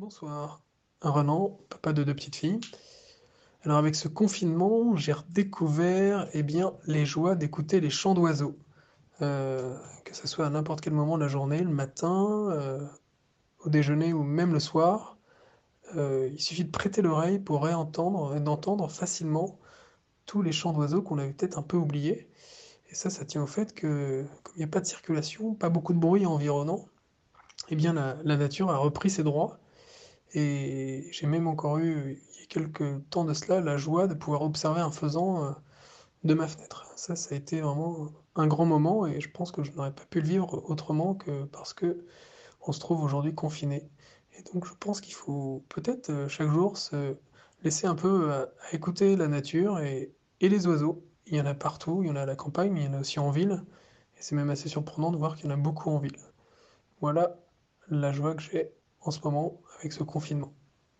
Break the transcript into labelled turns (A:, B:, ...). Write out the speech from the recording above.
A: Bonsoir, Renan, papa de deux petites filles. Alors avec ce confinement, j'ai redécouvert eh bien, les joies d'écouter les chants d'oiseaux. Euh, que ce soit à n'importe quel moment de la journée, le matin, euh, au déjeuner ou même le soir. Euh, il suffit de prêter l'oreille pour réentendre et d'entendre facilement tous les chants d'oiseaux qu'on avait peut-être un peu oubliés. Et ça, ça tient au fait que, comme il n'y a pas de circulation, pas beaucoup de bruit environnant, eh bien la, la nature a repris ses droits et j'ai même encore eu, il y a quelques temps de cela, la joie de pouvoir observer un faisan euh, de ma fenêtre. Ça, ça a été vraiment un grand moment et je pense que je n'aurais pas pu le vivre autrement que parce que on se trouve aujourd'hui confiné. Et donc je pense qu'il faut peut-être euh, chaque jour se laisser un peu à, à écouter la nature et les oiseaux. Il y en a partout, il y en a à la campagne, mais il y en a aussi en ville. Et c'est même assez surprenant de voir qu'il y en a beaucoup en ville. Voilà la joie que j'ai en ce moment avec ce confinement.